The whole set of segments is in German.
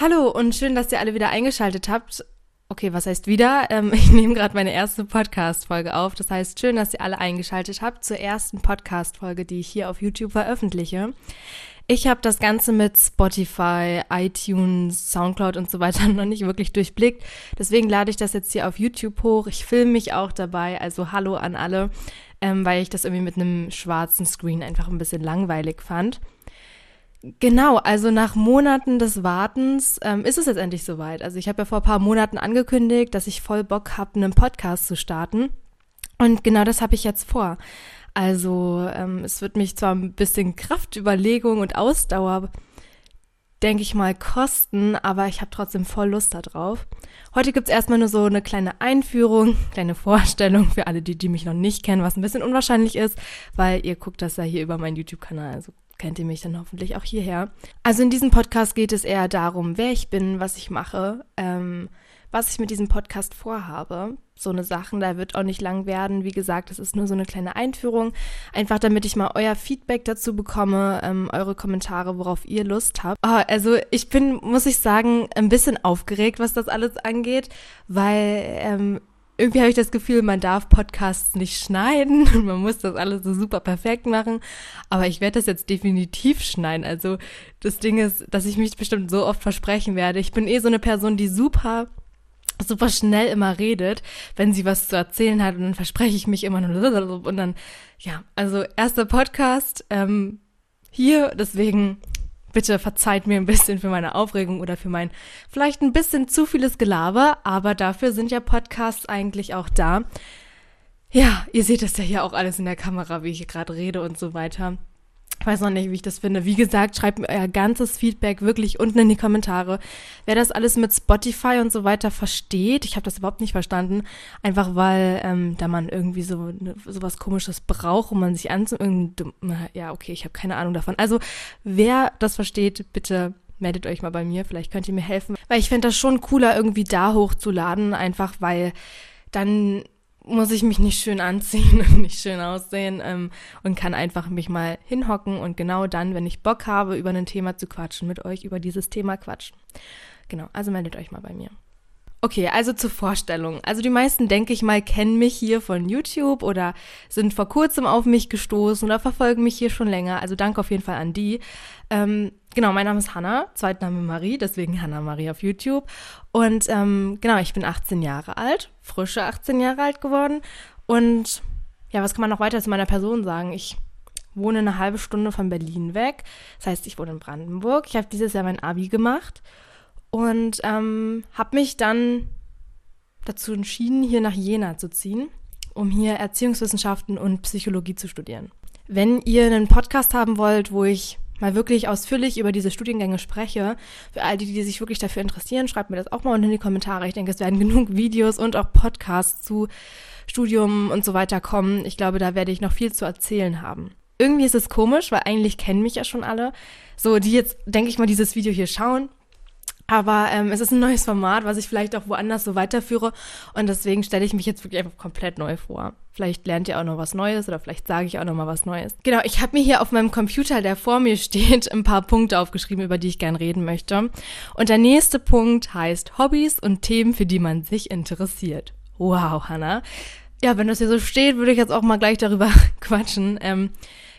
Hallo und schön, dass ihr alle wieder eingeschaltet habt. Okay, was heißt wieder? Ähm, ich nehme gerade meine erste Podcast-Folge auf. Das heißt, schön, dass ihr alle eingeschaltet habt zur ersten Podcast-Folge, die ich hier auf YouTube veröffentliche. Ich habe das Ganze mit Spotify, iTunes, Soundcloud und so weiter noch nicht wirklich durchblickt. Deswegen lade ich das jetzt hier auf YouTube hoch. Ich filme mich auch dabei. Also hallo an alle, ähm, weil ich das irgendwie mit einem schwarzen Screen einfach ein bisschen langweilig fand. Genau, also nach Monaten des Wartens ähm, ist es jetzt endlich soweit. Also ich habe ja vor ein paar Monaten angekündigt, dass ich voll Bock habe, einen Podcast zu starten. Und genau das habe ich jetzt vor. Also ähm, es wird mich zwar ein bisschen Kraftüberlegung und Ausdauer, denke ich mal, kosten, aber ich habe trotzdem voll Lust darauf. Heute gibt's erstmal nur so eine kleine Einführung, kleine Vorstellung für alle, die, die mich noch nicht kennen, was ein bisschen unwahrscheinlich ist, weil ihr guckt das ja hier über meinen YouTube-Kanal. Also kennt ihr mich dann hoffentlich auch hierher. Also in diesem Podcast geht es eher darum, wer ich bin, was ich mache, ähm, was ich mit diesem Podcast vorhabe. So eine Sachen, da wird auch nicht lang werden. Wie gesagt, das ist nur so eine kleine Einführung. Einfach damit ich mal euer Feedback dazu bekomme, ähm, eure Kommentare, worauf ihr Lust habt. Oh, also ich bin, muss ich sagen, ein bisschen aufgeregt, was das alles angeht, weil ähm, irgendwie habe ich das Gefühl, man darf Podcasts nicht schneiden und man muss das alles so super perfekt machen. Aber ich werde das jetzt definitiv schneiden. Also das Ding ist, dass ich mich bestimmt so oft versprechen werde. Ich bin eh so eine Person, die super super schnell immer redet, wenn sie was zu erzählen hat und dann verspreche ich mich immer nur und dann, ja, also erster Podcast ähm, hier, deswegen Bitte verzeiht mir ein bisschen für meine Aufregung oder für mein vielleicht ein bisschen zu vieles Gelaber, aber dafür sind ja Podcasts eigentlich auch da. Ja, ihr seht es ja hier auch alles in der Kamera, wie ich gerade rede und so weiter. Ich weiß noch nicht, wie ich das finde. Wie gesagt, schreibt mir euer ganzes Feedback wirklich unten in die Kommentare. Wer das alles mit Spotify und so weiter versteht, ich habe das überhaupt nicht verstanden, einfach weil ähm, da man irgendwie so ne, was Komisches braucht, um man sich anzu... Ja, okay, ich habe keine Ahnung davon. Also, wer das versteht, bitte meldet euch mal bei mir. Vielleicht könnt ihr mir helfen. Weil ich fände das schon cooler, irgendwie da hochzuladen, einfach weil dann muss ich mich nicht schön anziehen und nicht schön aussehen ähm, und kann einfach mich mal hinhocken und genau dann, wenn ich Bock habe, über ein Thema zu quatschen, mit euch über dieses Thema quatschen. Genau, also meldet euch mal bei mir. Okay, also zur Vorstellung. Also die meisten, denke ich mal, kennen mich hier von YouTube oder sind vor kurzem auf mich gestoßen oder verfolgen mich hier schon länger. Also danke auf jeden Fall an die. Ähm, genau, mein Name ist Hanna, Zweitname Marie, deswegen Hanna Marie auf YouTube. Und ähm, genau, ich bin 18 Jahre alt, frische 18 Jahre alt geworden. Und ja, was kann man noch weiter zu meiner Person sagen? Ich wohne eine halbe Stunde von Berlin weg. Das heißt, ich wohne in Brandenburg. Ich habe dieses Jahr mein Abi gemacht und ähm, habe mich dann dazu entschieden, hier nach Jena zu ziehen, um hier Erziehungswissenschaften und Psychologie zu studieren. Wenn ihr einen Podcast haben wollt, wo ich mal wirklich ausführlich über diese Studiengänge spreche, für all die, die sich wirklich dafür interessieren, schreibt mir das auch mal unten in die Kommentare. Ich denke, es werden genug Videos und auch Podcasts zu Studium und so weiter kommen. Ich glaube, da werde ich noch viel zu erzählen haben. Irgendwie ist es komisch, weil eigentlich kennen mich ja schon alle. So, die jetzt, denke ich mal, dieses Video hier schauen aber ähm, es ist ein neues Format, was ich vielleicht auch woanders so weiterführe. Und deswegen stelle ich mich jetzt wirklich einfach komplett neu vor. Vielleicht lernt ihr auch noch was Neues oder vielleicht sage ich auch noch mal was Neues. Genau, ich habe mir hier auf meinem Computer, der vor mir steht, ein paar Punkte aufgeschrieben, über die ich gern reden möchte. Und der nächste Punkt heißt Hobbys und Themen, für die man sich interessiert. Wow, Hannah. Ja, wenn das hier so steht, würde ich jetzt auch mal gleich darüber quatschen. Ähm,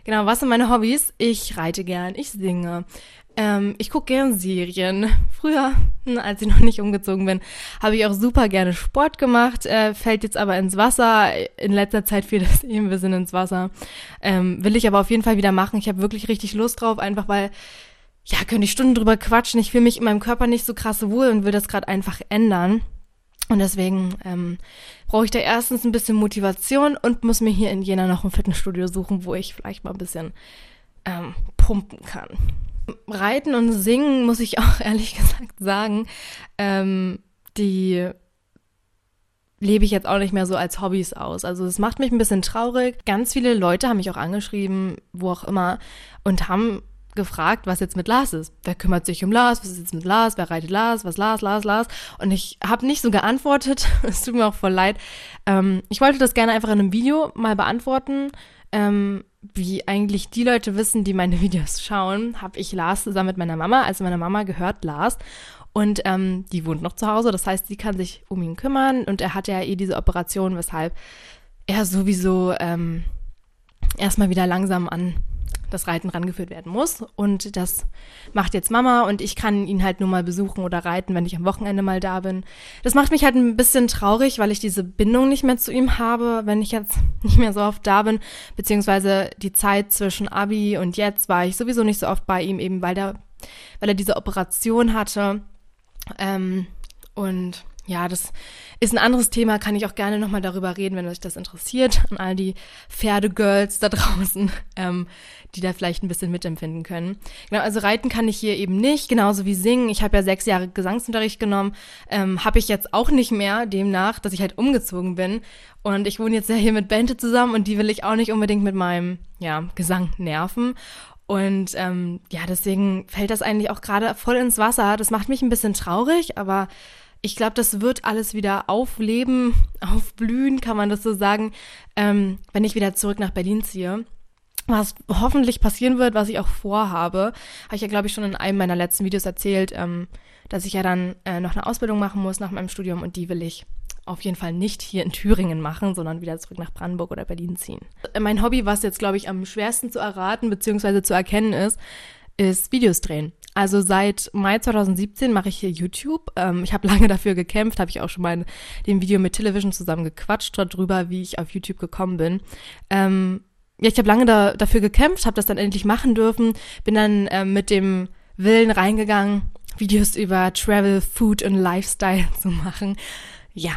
genau, was sind meine Hobbys? Ich reite gern, ich singe, ähm, ich gucke gerne Serien. Früher, hm, als ich noch nicht umgezogen bin, habe ich auch super gerne Sport gemacht, äh, fällt jetzt aber ins Wasser. In letzter Zeit fiel das eben ein bisschen ins Wasser. Ähm, will ich aber auf jeden Fall wieder machen. Ich habe wirklich richtig Lust drauf, einfach weil, ja, könnte ich Stunden drüber quatschen. Ich fühle mich in meinem Körper nicht so krass wohl und will das gerade einfach ändern. Und deswegen ähm, brauche ich da erstens ein bisschen Motivation und muss mir hier in Jena noch ein Fitnessstudio suchen, wo ich vielleicht mal ein bisschen ähm, pumpen kann. Reiten und Singen, muss ich auch ehrlich gesagt sagen, ähm, die lebe ich jetzt auch nicht mehr so als Hobbys aus. Also es macht mich ein bisschen traurig. Ganz viele Leute haben mich auch angeschrieben, wo auch immer, und haben gefragt, was jetzt mit Lars ist. Wer kümmert sich um Lars? Was ist jetzt mit Lars? Wer reitet Lars? Was Lars, Lars, Lars? Und ich habe nicht so geantwortet. es tut mir auch voll leid. Ähm, ich wollte das gerne einfach in einem Video mal beantworten. Ähm, wie eigentlich die Leute wissen, die meine Videos schauen, habe ich Lars zusammen mit meiner Mama, also meine Mama gehört Lars. Und ähm, die wohnt noch zu Hause, das heißt, sie kann sich um ihn kümmern und er hat ja eh diese Operation, weshalb er sowieso ähm, erstmal wieder langsam an das Reiten rangeführt werden muss. Und das macht jetzt Mama und ich kann ihn halt nur mal besuchen oder reiten, wenn ich am Wochenende mal da bin. Das macht mich halt ein bisschen traurig, weil ich diese Bindung nicht mehr zu ihm habe, wenn ich jetzt nicht mehr so oft da bin. Beziehungsweise die Zeit zwischen Abi und jetzt war ich sowieso nicht so oft bei ihm, eben weil, der, weil er diese Operation hatte. Ähm, und ja, das ist ein anderes Thema, kann ich auch gerne nochmal darüber reden, wenn euch das interessiert. An all die Pferdegirls da draußen, ähm, die da vielleicht ein bisschen mitempfinden können. Genau, also reiten kann ich hier eben nicht, genauso wie singen. Ich habe ja sechs Jahre Gesangsunterricht genommen, ähm, habe ich jetzt auch nicht mehr, demnach, dass ich halt umgezogen bin. Und ich wohne jetzt ja hier mit Bente zusammen und die will ich auch nicht unbedingt mit meinem ja, Gesang nerven. Und ähm, ja, deswegen fällt das eigentlich auch gerade voll ins Wasser. Das macht mich ein bisschen traurig, aber ich glaube, das wird alles wieder aufleben, aufblühen, kann man das so sagen, ähm, wenn ich wieder zurück nach Berlin ziehe. Was hoffentlich passieren wird, was ich auch vorhabe, habe ich ja, glaube ich, schon in einem meiner letzten Videos erzählt, ähm, dass ich ja dann äh, noch eine Ausbildung machen muss nach meinem Studium und die will ich auf jeden Fall nicht hier in Thüringen machen, sondern wieder zurück nach Brandenburg oder Berlin ziehen. Mein Hobby, was jetzt, glaube ich, am schwersten zu erraten bzw. zu erkennen ist, ist Videos drehen. Also seit Mai 2017 mache ich hier YouTube. Ähm, ich habe lange dafür gekämpft, habe ich auch schon mal in dem Video mit Television zusammen gequatscht darüber, wie ich auf YouTube gekommen bin. Ähm, ja, ich habe lange da, dafür gekämpft, habe das dann endlich machen dürfen, bin dann ähm, mit dem Willen reingegangen, Videos über Travel, Food und Lifestyle zu machen. Ja,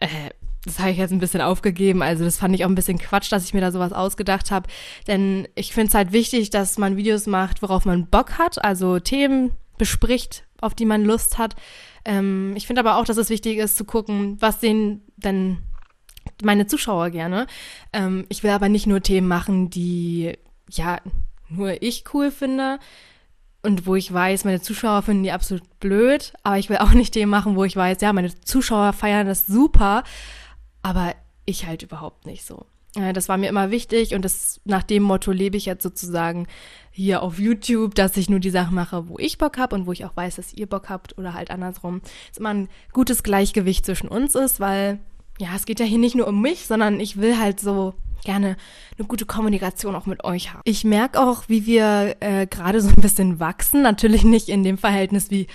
äh, das habe ich jetzt ein bisschen aufgegeben. Also das fand ich auch ein bisschen Quatsch, dass ich mir da sowas ausgedacht habe. Denn ich finde es halt wichtig, dass man Videos macht, worauf man Bock hat, also Themen bespricht, auf die man Lust hat. Ähm, ich finde aber auch, dass es wichtig ist zu gucken, was sehen denn meine Zuschauer gerne. Ähm, ich will aber nicht nur Themen machen, die ja nur ich cool finde und wo ich weiß, meine Zuschauer finden die absolut blöd, aber ich will auch nicht Themen machen, wo ich weiß, ja, meine Zuschauer feiern das super aber ich halt überhaupt nicht so. Das war mir immer wichtig und das, nach dem Motto lebe ich jetzt sozusagen hier auf YouTube, dass ich nur die Sachen mache, wo ich Bock habe und wo ich auch weiß, dass ihr Bock habt oder halt andersrum. Dass immer ein gutes Gleichgewicht zwischen uns ist, weil ja, es geht ja hier nicht nur um mich, sondern ich will halt so gerne eine gute Kommunikation auch mit euch haben. Ich merke auch, wie wir äh, gerade so ein bisschen wachsen. Natürlich nicht in dem Verhältnis, wie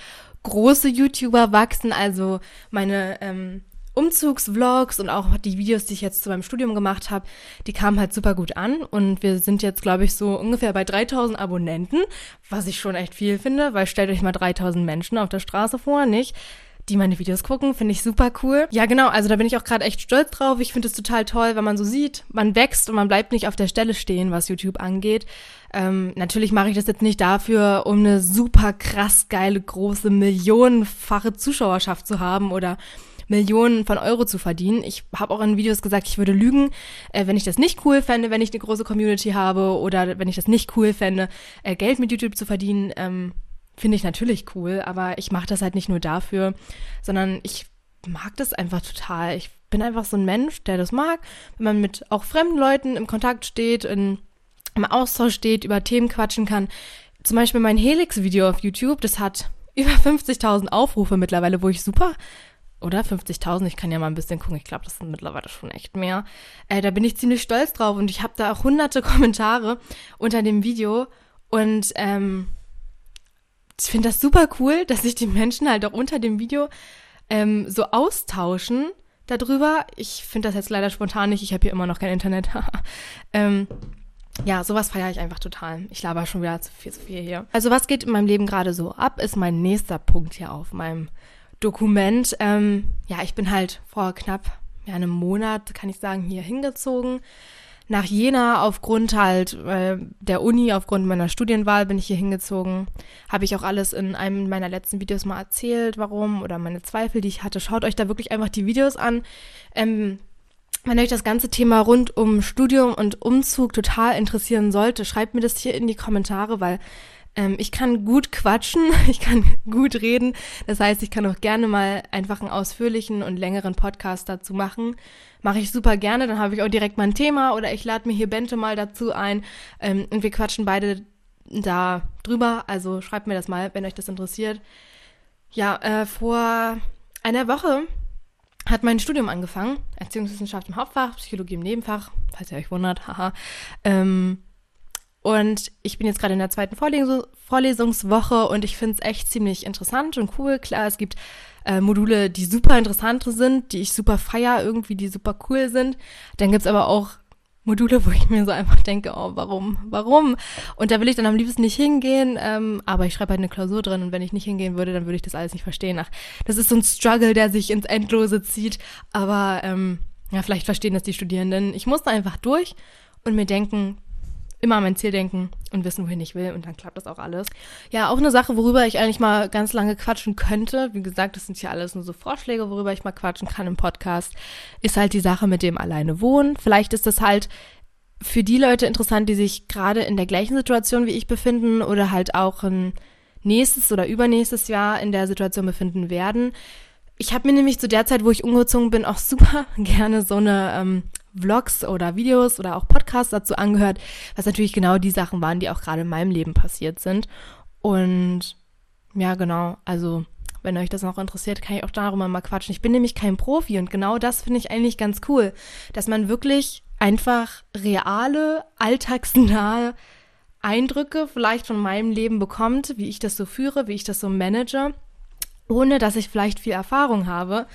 große YouTuber wachsen. Also meine ähm, Umzugsvlogs und auch die Videos, die ich jetzt zu meinem Studium gemacht habe, die kamen halt super gut an und wir sind jetzt, glaube ich, so ungefähr bei 3000 Abonnenten, was ich schon echt viel finde, weil stellt euch mal 3000 Menschen auf der Straße vor, nicht? die meine Videos gucken, finde ich super cool. Ja, genau, also da bin ich auch gerade echt stolz drauf. Ich finde es total toll, wenn man so sieht, man wächst und man bleibt nicht auf der Stelle stehen, was YouTube angeht. Ähm, natürlich mache ich das jetzt nicht dafür, um eine super krass geile, große, millionenfache Zuschauerschaft zu haben oder Millionen von Euro zu verdienen. Ich habe auch in Videos gesagt, ich würde lügen, äh, wenn ich das nicht cool fände, wenn ich eine große Community habe oder wenn ich das nicht cool fände, äh, Geld mit YouTube zu verdienen. Ähm, Finde ich natürlich cool, aber ich mache das halt nicht nur dafür, sondern ich mag das einfach total. Ich bin einfach so ein Mensch, der das mag, wenn man mit auch fremden Leuten im Kontakt steht, in, im Austausch steht, über Themen quatschen kann. Zum Beispiel mein Helix-Video auf YouTube, das hat über 50.000 Aufrufe mittlerweile, wo ich super oder 50.000, ich kann ja mal ein bisschen gucken, ich glaube, das sind mittlerweile schon echt mehr. Äh, da bin ich ziemlich stolz drauf und ich habe da auch hunderte Kommentare unter dem Video und ähm, ich finde das super cool, dass sich die Menschen halt auch unter dem Video ähm, so austauschen darüber. Ich finde das jetzt leider spontan nicht, ich habe hier immer noch kein Internet. ähm, ja, sowas feiere ich einfach total. Ich laber schon wieder zu viel, zu viel hier. Also was geht in meinem Leben gerade so ab, ist mein nächster Punkt hier auf meinem Dokument. Ähm, ja, ich bin halt vor knapp ja, einem Monat, kann ich sagen, hier hingezogen. Nach Jena aufgrund halt äh, der Uni, aufgrund meiner Studienwahl bin ich hier hingezogen. Habe ich auch alles in einem meiner letzten Videos mal erzählt, warum oder meine Zweifel, die ich hatte. Schaut euch da wirklich einfach die Videos an. Ähm, wenn euch das ganze Thema rund um Studium und Umzug total interessieren sollte, schreibt mir das hier in die Kommentare, weil ähm, ich kann gut quatschen, ich kann gut reden. Das heißt, ich kann auch gerne mal einfach einen ausführlichen und längeren Podcast dazu machen. Mache ich super gerne, dann habe ich auch direkt mal ein Thema oder ich lade mir hier Bente mal dazu ein ähm, und wir quatschen beide da drüber. Also schreibt mir das mal, wenn euch das interessiert. Ja, äh, vor einer Woche hat mein Studium angefangen. Erziehungswissenschaft im Hauptfach, Psychologie im Nebenfach, falls ihr euch wundert, haha. Ähm, und ich bin jetzt gerade in der zweiten Vorlesungs Vorlesungswoche und ich finde es echt ziemlich interessant und cool. Klar, es gibt äh, Module, die super interessant sind, die ich super feier, irgendwie, die super cool sind. Dann gibt's aber auch Module, wo ich mir so einfach denke, oh, warum, warum? Und da will ich dann am liebsten nicht hingehen, ähm, aber ich schreibe halt eine Klausur drin und wenn ich nicht hingehen würde, dann würde ich das alles nicht verstehen. Ach, das ist so ein Struggle, der sich ins Endlose zieht, aber ähm, ja, vielleicht verstehen das die Studierenden. Ich muss da einfach durch und mir denken, immer an mein Ziel denken und wissen, wohin ich will und dann klappt das auch alles. Ja, auch eine Sache, worüber ich eigentlich mal ganz lange quatschen könnte, wie gesagt, das sind hier alles nur so Vorschläge, worüber ich mal quatschen kann im Podcast, ist halt die Sache mit dem alleine wohnen. Vielleicht ist das halt für die Leute interessant, die sich gerade in der gleichen Situation wie ich befinden oder halt auch ein nächstes oder übernächstes Jahr in der Situation befinden werden. Ich habe mir nämlich zu der Zeit, wo ich umgezogen bin, auch super gerne so eine ähm, Vlogs oder Videos oder auch Podcasts dazu angehört, was natürlich genau die Sachen waren, die auch gerade in meinem Leben passiert sind. Und ja, genau, also wenn euch das noch interessiert, kann ich auch darüber mal quatschen. Ich bin nämlich kein Profi und genau das finde ich eigentlich ganz cool, dass man wirklich einfach reale, alltagsnahe Eindrücke vielleicht von meinem Leben bekommt, wie ich das so führe, wie ich das so manage, ohne dass ich vielleicht viel Erfahrung habe.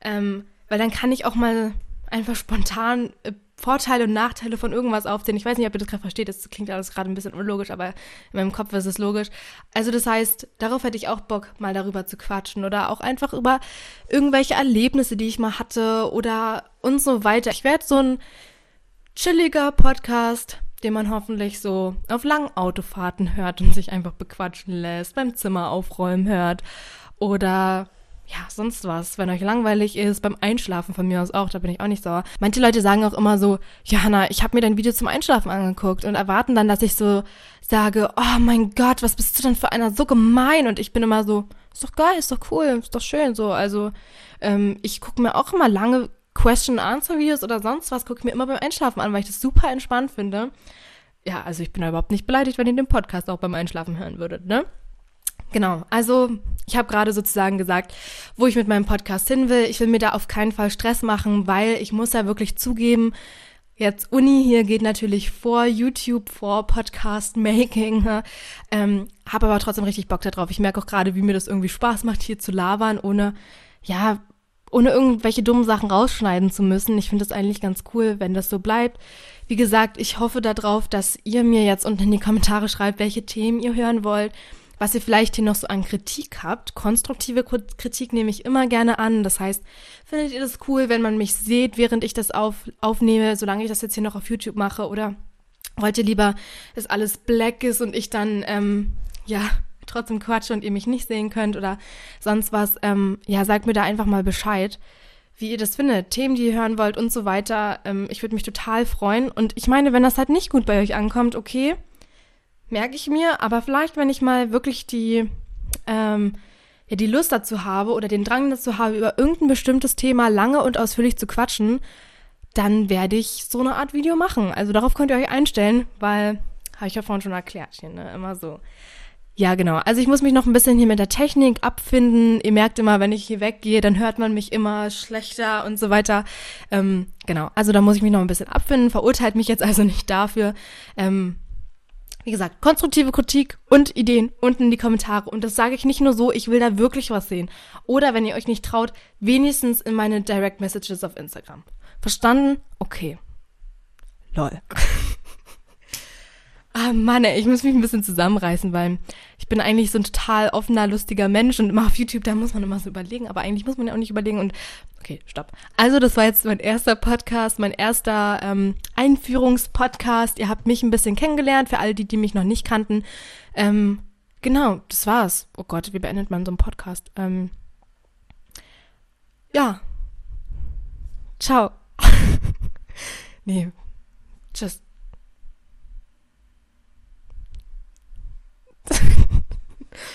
Ähm, weil dann kann ich auch mal einfach spontan äh, Vorteile und Nachteile von irgendwas aufzählen. Ich weiß nicht, ob ihr das gerade versteht, das klingt alles gerade ein bisschen unlogisch, aber in meinem Kopf ist es logisch. Also das heißt, darauf hätte ich auch Bock, mal darüber zu quatschen oder auch einfach über irgendwelche Erlebnisse, die ich mal hatte oder und so weiter. Ich werde so ein chilliger Podcast, den man hoffentlich so auf langen Autofahrten hört und sich einfach bequatschen lässt, beim Zimmer aufräumen hört oder ja, sonst was, wenn euch langweilig ist, beim Einschlafen von mir aus auch, da bin ich auch nicht sauer. Manche Leute sagen auch immer so, Johanna, ich habe mir dein Video zum Einschlafen angeguckt und erwarten dann, dass ich so sage, oh mein Gott, was bist du denn für einer so gemein? Und ich bin immer so, ist doch geil, ist doch cool, ist doch schön so. Also ähm, ich gucke mir auch immer lange Question-Answer-Videos oder sonst was, gucke ich mir immer beim Einschlafen an, weil ich das super entspannt finde. Ja, also ich bin da überhaupt nicht beleidigt, wenn ihr den Podcast auch beim Einschlafen hören würdet, ne? Genau, also ich habe gerade sozusagen gesagt, wo ich mit meinem Podcast hin will. Ich will mir da auf keinen Fall Stress machen, weil ich muss ja wirklich zugeben, jetzt Uni hier geht natürlich vor YouTube, vor Podcast-Making. Ne? Ähm, habe aber trotzdem richtig Bock darauf. Ich merke auch gerade, wie mir das irgendwie Spaß macht, hier zu labern, ohne, ja, ohne irgendwelche dummen Sachen rausschneiden zu müssen. Ich finde das eigentlich ganz cool, wenn das so bleibt. Wie gesagt, ich hoffe darauf, dass ihr mir jetzt unten in die Kommentare schreibt, welche Themen ihr hören wollt was ihr vielleicht hier noch so an Kritik habt. Konstruktive Kritik nehme ich immer gerne an. Das heißt, findet ihr das cool, wenn man mich seht, während ich das auf, aufnehme, solange ich das jetzt hier noch auf YouTube mache? Oder wollt ihr lieber, dass alles black ist und ich dann, ähm, ja, trotzdem quatsche und ihr mich nicht sehen könnt oder sonst was? Ähm, ja, sagt mir da einfach mal Bescheid wie ihr das findet, Themen, die ihr hören wollt und so weiter. Ähm, ich würde mich total freuen. Und ich meine, wenn das halt nicht gut bei euch ankommt, okay, merke ich mir, aber vielleicht, wenn ich mal wirklich die, ähm, ja, die Lust dazu habe oder den Drang dazu habe, über irgendein bestimmtes Thema lange und ausführlich zu quatschen, dann werde ich so eine Art Video machen. Also darauf könnt ihr euch einstellen, weil, habe ich ja vorhin schon erklärt, hier, ne, immer so. Ja, genau. Also ich muss mich noch ein bisschen hier mit der Technik abfinden. Ihr merkt immer, wenn ich hier weggehe, dann hört man mich immer schlechter und so weiter. Ähm, genau. Also da muss ich mich noch ein bisschen abfinden. Verurteilt mich jetzt also nicht dafür. Ähm, wie gesagt, konstruktive Kritik und Ideen unten in die Kommentare. Und das sage ich nicht nur so, ich will da wirklich was sehen. Oder wenn ihr euch nicht traut, wenigstens in meine Direct Messages auf Instagram. Verstanden? Okay. Lol. Ah Mann, ey, ich muss mich ein bisschen zusammenreißen, weil ich bin eigentlich so ein total offener, lustiger Mensch und immer auf YouTube, da muss man immer so überlegen, aber eigentlich muss man ja auch nicht überlegen und okay, stopp. Also das war jetzt mein erster Podcast, mein erster ähm, Einführungspodcast. Ihr habt mich ein bisschen kennengelernt, für alle die, die mich noch nicht kannten. Ähm, genau, das war's. Oh Gott, wie beendet man so einen Podcast? Ähm, ja. Ciao. nee,